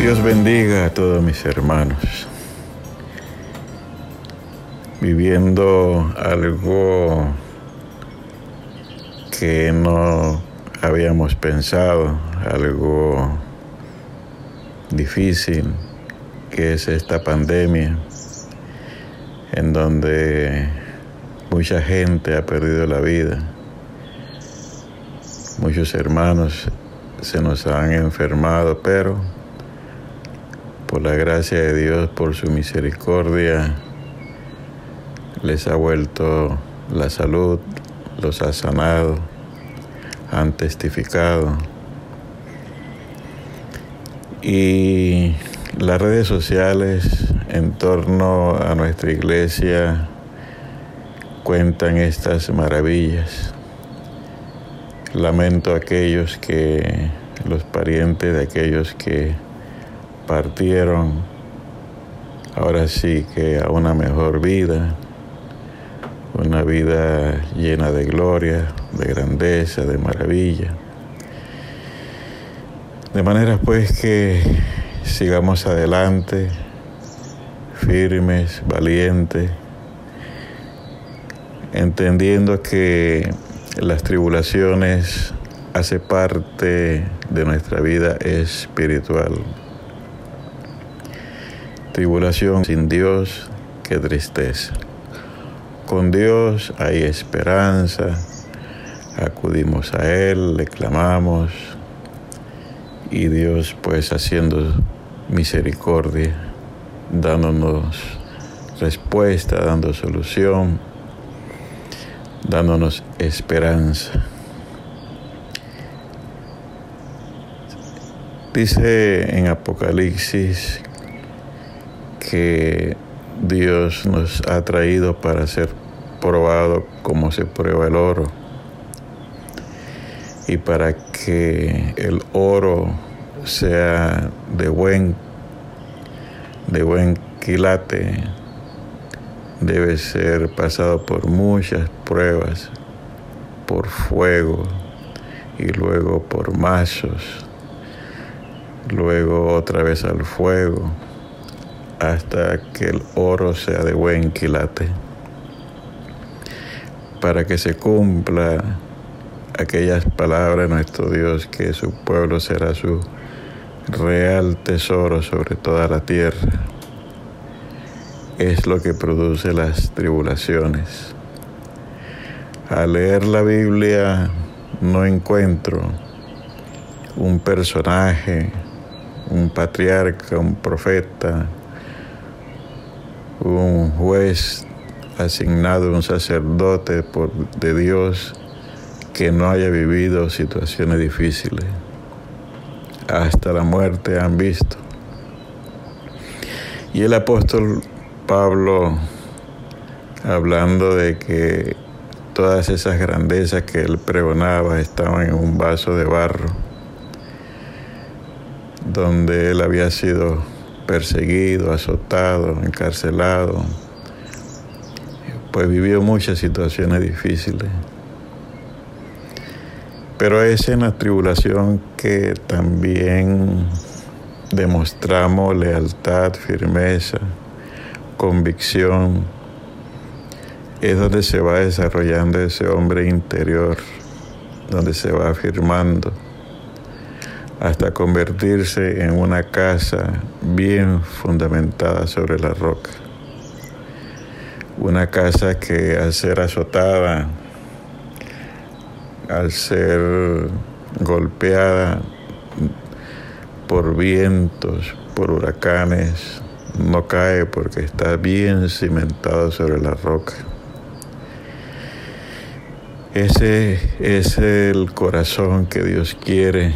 Dios bendiga a todos mis hermanos. Viviendo algo que no habíamos pensado, algo difícil, que es esta pandemia, en donde mucha gente ha perdido la vida, muchos hermanos se nos han enfermado, pero por la gracia de Dios, por su misericordia, les ha vuelto la salud, los ha sanado, han testificado. Y las redes sociales en torno a nuestra iglesia cuentan estas maravillas. Lamento a aquellos que, los parientes de aquellos que partieron ahora sí que a una mejor vida, una vida llena de gloria, de grandeza, de maravilla. De manera pues que sigamos adelante, firmes, valientes, entendiendo que las tribulaciones hace parte de nuestra vida espiritual. Tribulación sin Dios, qué tristeza. Con Dios hay esperanza, acudimos a Él, le clamamos y Dios pues haciendo misericordia, dándonos respuesta, dando solución, dándonos esperanza. Dice en Apocalipsis que Dios nos ha traído para ser probado como se prueba el oro y para que el oro sea de buen de buen quilate debe ser pasado por muchas pruebas por fuego y luego por mazos luego otra vez al fuego hasta que el oro sea de buen quilate, para que se cumpla aquellas palabras de nuestro Dios, que su pueblo será su real tesoro sobre toda la tierra. Es lo que produce las tribulaciones. Al leer la Biblia no encuentro un personaje, un patriarca, un profeta, un juez asignado, un sacerdote por, de Dios que no haya vivido situaciones difíciles. Hasta la muerte han visto. Y el apóstol Pablo, hablando de que todas esas grandezas que él pregonaba estaban en un vaso de barro, donde él había sido perseguido, azotado, encarcelado, pues vivió muchas situaciones difíciles. Pero es en la tribulación que también demostramos lealtad, firmeza, convicción. Es donde se va desarrollando ese hombre interior, donde se va afirmando hasta convertirse en una casa bien fundamentada sobre la roca. Una casa que al ser azotada, al ser golpeada por vientos, por huracanes, no cae porque está bien cimentado sobre la roca. Ese es el corazón que Dios quiere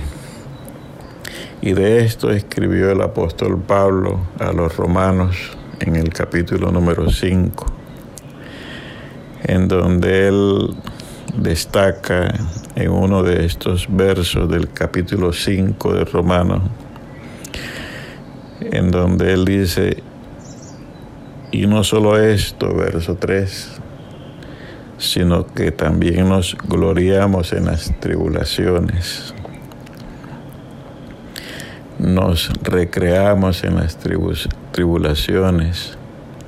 y de esto escribió el apóstol Pablo a los romanos en el capítulo número 5, en donde él destaca en uno de estos versos del capítulo 5 de Romanos, en donde él dice, y no solo esto, verso 3, sino que también nos gloriamos en las tribulaciones nos recreamos en las tribulaciones,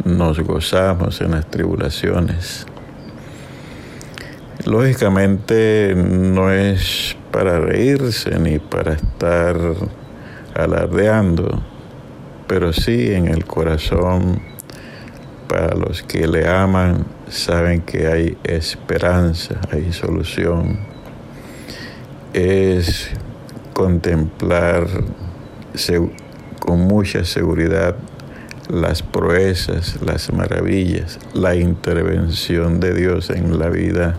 nos gozamos en las tribulaciones. Lógicamente no es para reírse ni para estar alardeando, pero sí en el corazón, para los que le aman, saben que hay esperanza, hay solución. Es contemplar con mucha seguridad las proezas, las maravillas, la intervención de Dios en la vida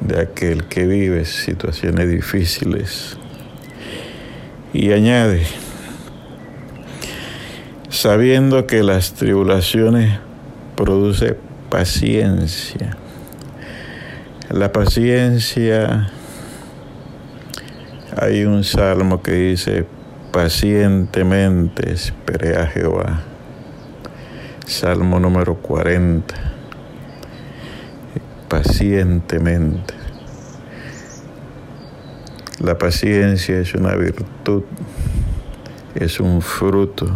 de aquel que vive situaciones difíciles. Y añade, sabiendo que las tribulaciones produce paciencia. La paciencia, hay un salmo que dice, pacientemente esperé a Jehová. Salmo número 40. Pacientemente. La paciencia es una virtud, es un fruto,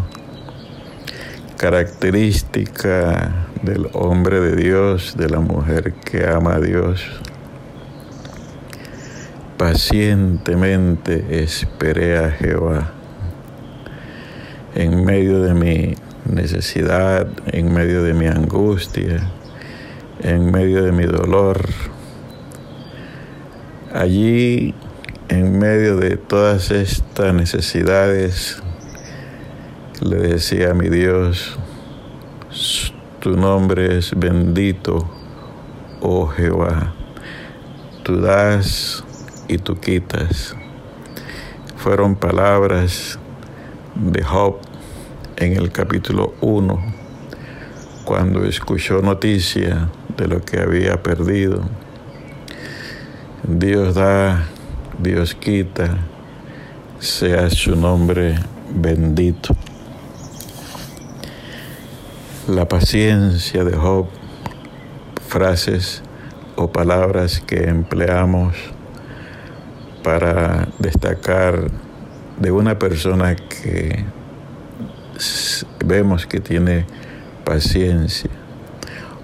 característica del hombre de Dios, de la mujer que ama a Dios. Pacientemente esperé a Jehová en medio de mi necesidad, en medio de mi angustia, en medio de mi dolor. Allí, en medio de todas estas necesidades, le decía a mi Dios, tu nombre es bendito, oh Jehová. Tú das y tú quitas. Fueron palabras de Job en el capítulo 1, cuando escuchó noticia de lo que había perdido. Dios da, Dios quita, sea su nombre bendito. La paciencia de Job, frases o palabras que empleamos para destacar de una persona que vemos que tiene paciencia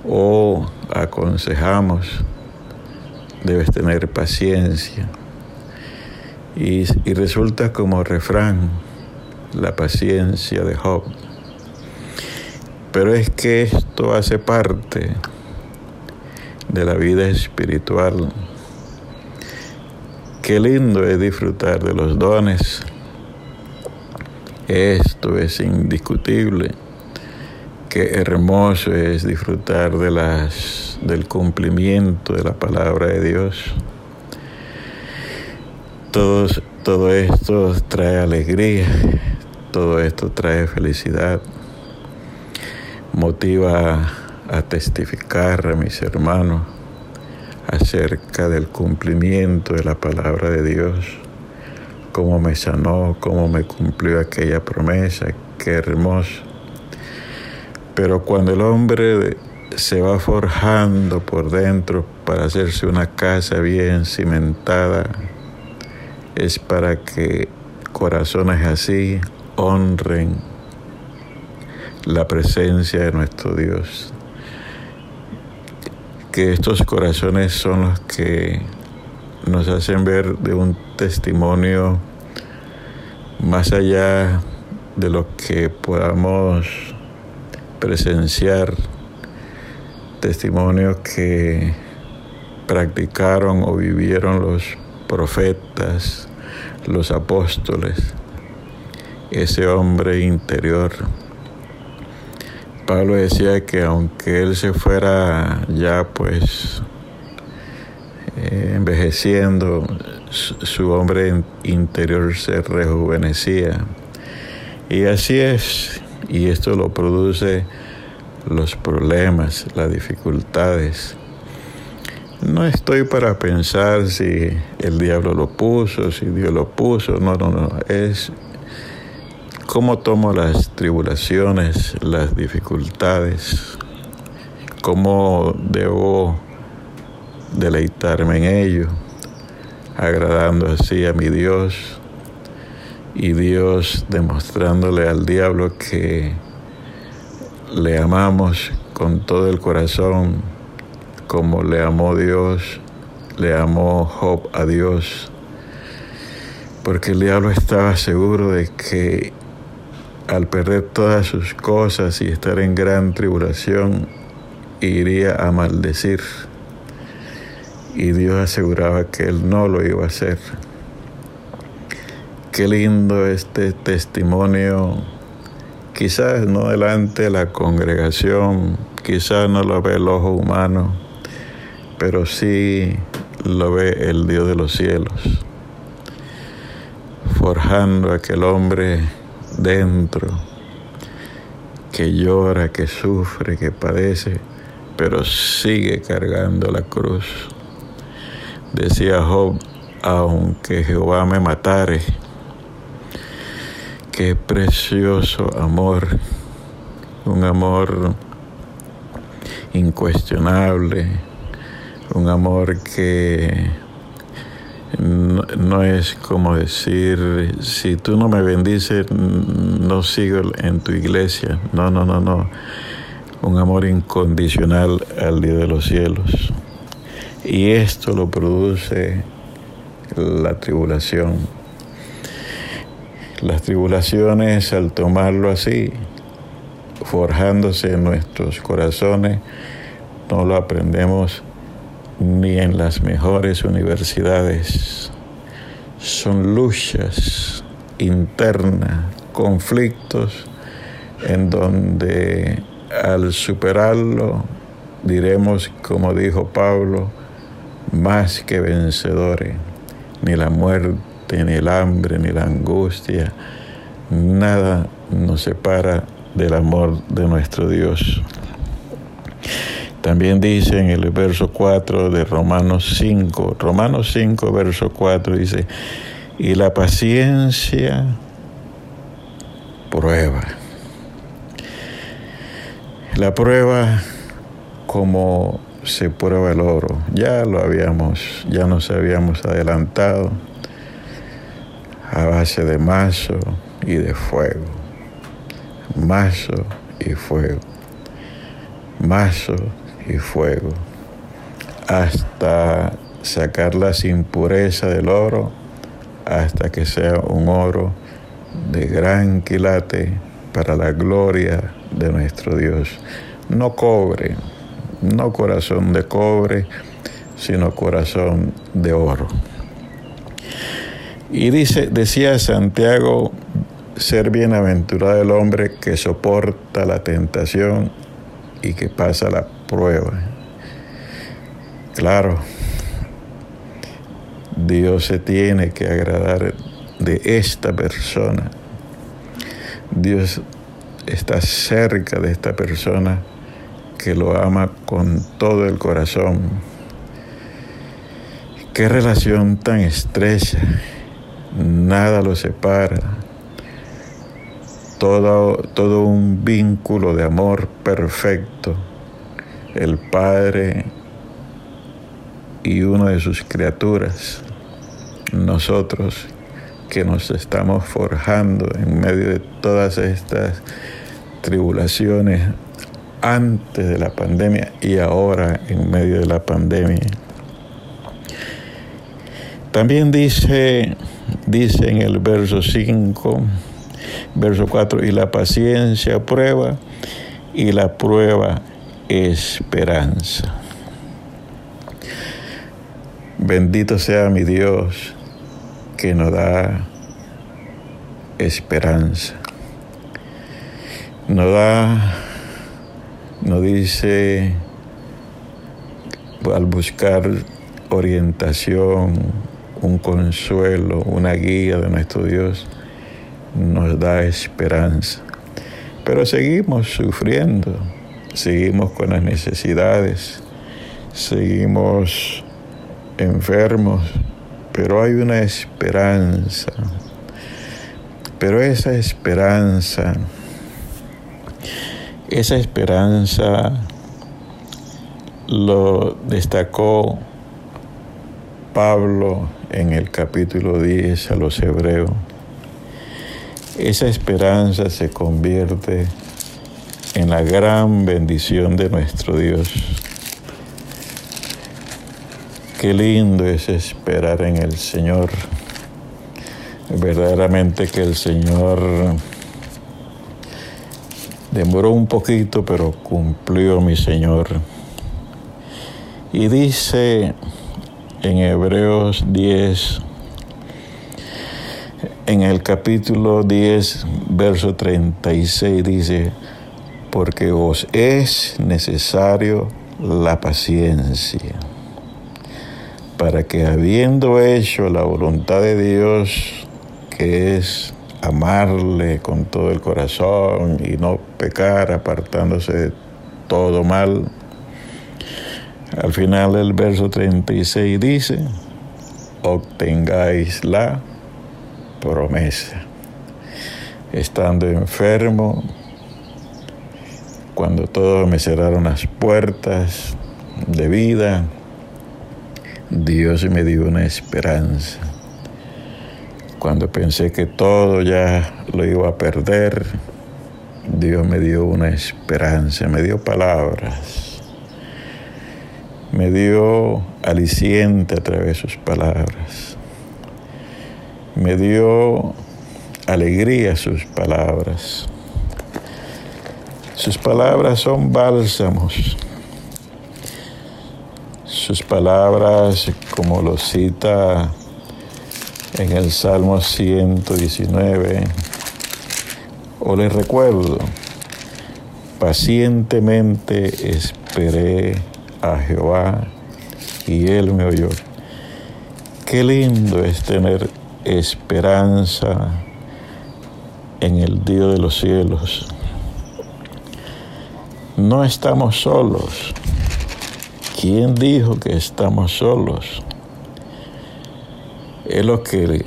o aconsejamos, debes tener paciencia. Y, y, resulta como refrán la paciencia de Job. Pero es que esto hace parte de la vida espiritual. Qué lindo es disfrutar de los dones esto es indiscutible. Qué hermoso es disfrutar del cumplimiento de la palabra de Dios. Todo, todo esto trae alegría, todo esto trae felicidad, motiva a testificar a mis hermanos acerca del cumplimiento de la palabra de Dios cómo me sanó, cómo me cumplió aquella promesa, qué hermoso. Pero cuando el hombre se va forjando por dentro para hacerse una casa bien cimentada, es para que corazones así honren la presencia de nuestro Dios. Que estos corazones son los que nos hacen ver de un testimonio más allá de lo que podamos presenciar, testimonios que practicaron o vivieron los profetas, los apóstoles, ese hombre interior. Pablo decía que aunque él se fuera ya pues eh, envejeciendo, su hombre interior se rejuvenecía. Y así es, y esto lo produce los problemas, las dificultades. No estoy para pensar si el diablo lo puso, si Dios lo puso, no, no, no, es cómo tomo las tribulaciones, las dificultades, cómo debo deleitarme en ello agradando así a mi Dios y Dios demostrándole al diablo que le amamos con todo el corazón, como le amó Dios, le amó Job a Dios, porque el diablo estaba seguro de que al perder todas sus cosas y estar en gran tribulación, iría a maldecir. Y Dios aseguraba que él no lo iba a hacer. Qué lindo este testimonio, quizás no delante de la congregación, quizás no lo ve el ojo humano, pero sí lo ve el Dios de los cielos, forjando a aquel hombre dentro, que llora, que sufre, que padece, pero sigue cargando la cruz. Decía Job, aunque Jehová me matare, qué precioso amor, un amor incuestionable, un amor que no, es como decir, si tú no me bendices, no sigo en tu iglesia. No, no, no, no. Un amor incondicional al Dios de los cielos. Y esto lo produce la tribulación. Las tribulaciones, al tomarlo así, forjándose en nuestros corazones, no lo aprendemos ni en las mejores universidades. Son luchas internas, conflictos en donde al superarlo diremos, como dijo Pablo, más que vencedores. Ni la muerte, ni el hambre, ni la angustia, nada nos separa del amor de nuestro Dios. También dice en el verso 4 de Romanos 5, Romanos 5, verso 4 dice, y la paciencia prueba. La prueba como se prueba el oro. Ya lo habíamos, ya nos habíamos adelantado a base de mazo y de fuego. Mazo y fuego. Mazo y fuego, hasta sacar las impurezas del oro, hasta que sea un oro de gran quilate para la gloria de nuestro Dios. No cobre, no corazón de cobre, sino corazón de oro. Y dice, decía Santiago, ser bienaventurado el hombre que soporta la tentación y que pasa la prueba. Claro, Dios se tiene que agradar de esta persona. Dios está cerca de esta persona que lo ama con todo el corazón. Qué relación tan estrecha. Nada lo separa. Todo, todo un vínculo de amor perfecto el Padre y una de sus criaturas, nosotros que nos estamos forjando en medio de todas estas tribulaciones antes de la pandemia y ahora en medio de la pandemia. También dice, dice en el verso 5, verso 4, y la paciencia prueba y la prueba esperanza. Bendito sea mi Dios que nos da esperanza. Nos da, nos dice al buscar orientación, un consuelo, una guía de nuestro Dios, nos da esperanza. Pero seguimos sufriendo seguimos con las necesidades, seguimos enfermos, pero hay una esperanza. Pero esa esperanza, esa esperanza lo destacó Pablo en el capítulo 10 a los hebreos. esa esperanza se convierte en la gran bendición de nuestro Dios. Qué lindo es esperar en el Señor. Verdaderamente que el Señor demoró un poquito, pero cumplió mi Señor. Y dice en Hebreos 10, en el capítulo 10, verso 36, dice, porque os es necesario la paciencia para que habiendo hecho la voluntad de Dios, que es amarle con todo el corazón y no pecar apartándose de todo mal, al final del verso 36 dice, obtengáis la promesa. Estando enfermo, cuando todos me cerraron las puertas de vida, Dios me dio una esperanza. Cuando pensé que todo ya lo iba a perder, Dios me dio una esperanza, me dio palabras, me dio aliciente a través de sus palabras, me dio alegría sus palabras. Sus palabras son bálsamos sus palabras, como lo cita en el Salmo 119, o les recuerdo, pacientemente esperé a Jehová y él me oyó. Qué lindo es tener esperanza en el Dios de los cielos. No estamos solos. ¿Quién dijo que estamos solos? Es lo que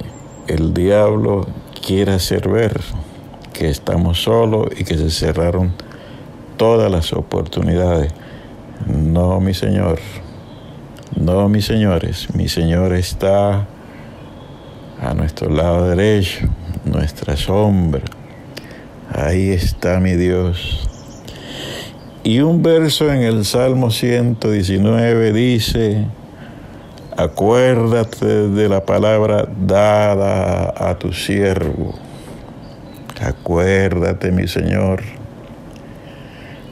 el diablo quiere hacer ver, que estamos solos y que se cerraron todas las oportunidades. No, mi Señor, no, mis señores, mi Señor está a nuestro lado derecho, nuestra sombra. Ahí está mi Dios y un verso en el Salmo 119 dice, acuérdate de la palabra dada a tu siervo. Acuérdate, mi Señor.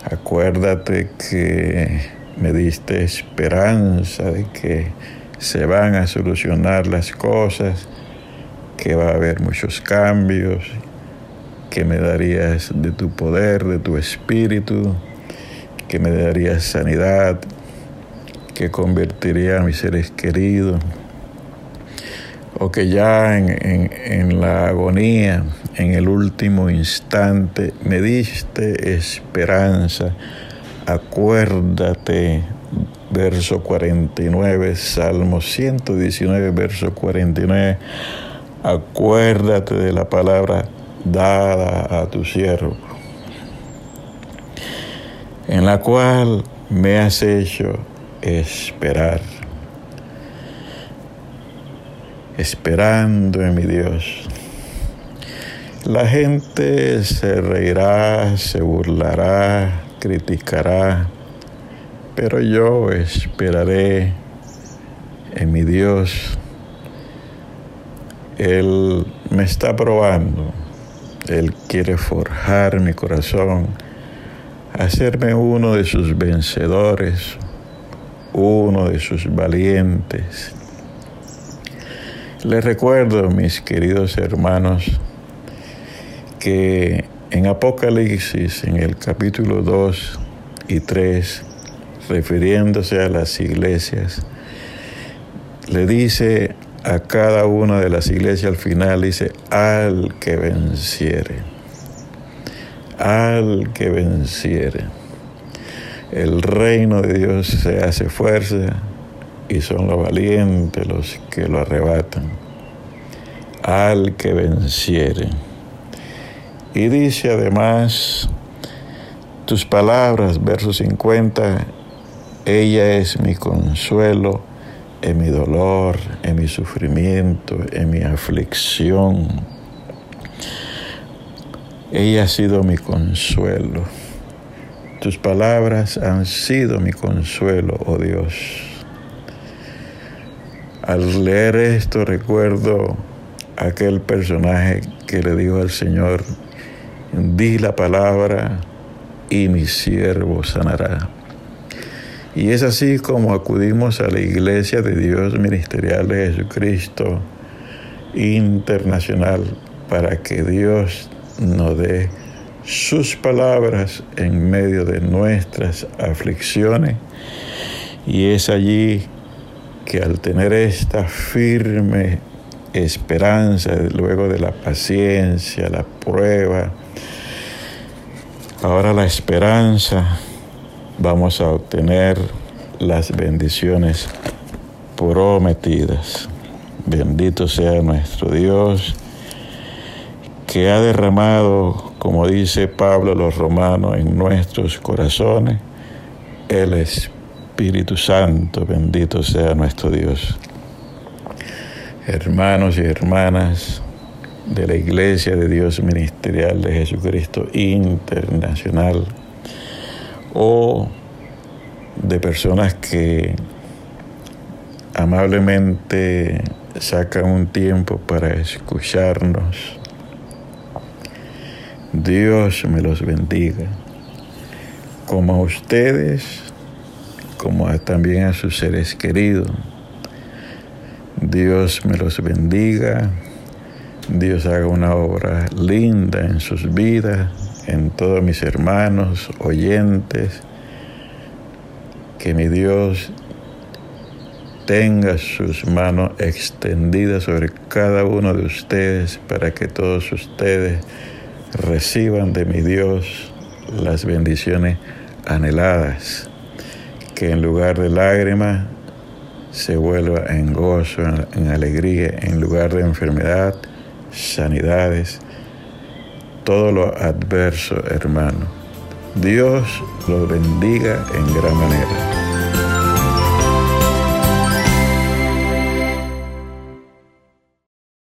Acuérdate que me diste esperanza de que se van a solucionar las cosas, que va a haber muchos cambios, que me darías de tu poder, de tu espíritu que me daría sanidad, que convertiría a mis seres queridos, o que ya en, la agonía, en el último instante, me diste esperanza. Acuérdate, verso 49, Salmo 119, verso 49. Acuérdate de la palabra dada a tu siervo en la cual me has hecho esperar, esperando en mi Dios. La gente se reirá, se burlará, criticará, pero yo esperaré en mi Dios. Él me está probando, Él quiere forjar mi corazón hacerme uno de sus vencedores, uno de sus valientes. Les recuerdo, mis queridos hermanos, que en Apocalipsis, en el capítulo 2 y 3, refiriéndose a las iglesias, le dice a cada una de las iglesias al final, dice, al que venciere al que venciere. El reino de Dios se hace fuerza y son los valientes los que lo arrebatan. Al que venciere. Y dice además, tus palabras, verso 50, ella es mi consuelo en mi dolor, en mi sufrimiento, en mi aflicción Ella ha sido mi consuelo. Tus palabras han sido mi consuelo, oh Dios. Al leer esto recuerdo aquel personaje que le dijo al Señor, di la palabra y mi siervo sanará. Y es así como acudimos a la Iglesia de Dios Ministerial de Jesucristo Internacional para que Dios nos dé sus palabras en medio de nuestras aflicciones. Y es allí que al tener esta firme esperanza, luego de la paciencia, la prueba, ahora la esperanza, vamos a obtener las bendiciones prometidas. Bendito sea nuestro Dios que ha derramado, como dice Pablo los romanos, en nuestros corazones el Espíritu Santo. Bendito sea nuestro Dios. Hermanos y hermanas de la Iglesia de Dios Ministerial de Jesucristo Internacional, o de personas que amablemente sacan un tiempo para escucharnos. Dios me los bendiga, como a ustedes, como también a sus seres queridos. Dios me los bendiga, Dios haga una obra linda en sus vidas en todos mis hermanos, oyentes, que mi Dios tenga sus manos extendidas sobre cada uno de ustedes para que todos ustedes reciban de mi Dios las bendiciones anheladas, que en lugar de lágrimas se vuelva en gozo, en, alegría, en lugar de enfermedad, sanidades, todo lo adverso, hermano. Dios lo bendiga en gran manera.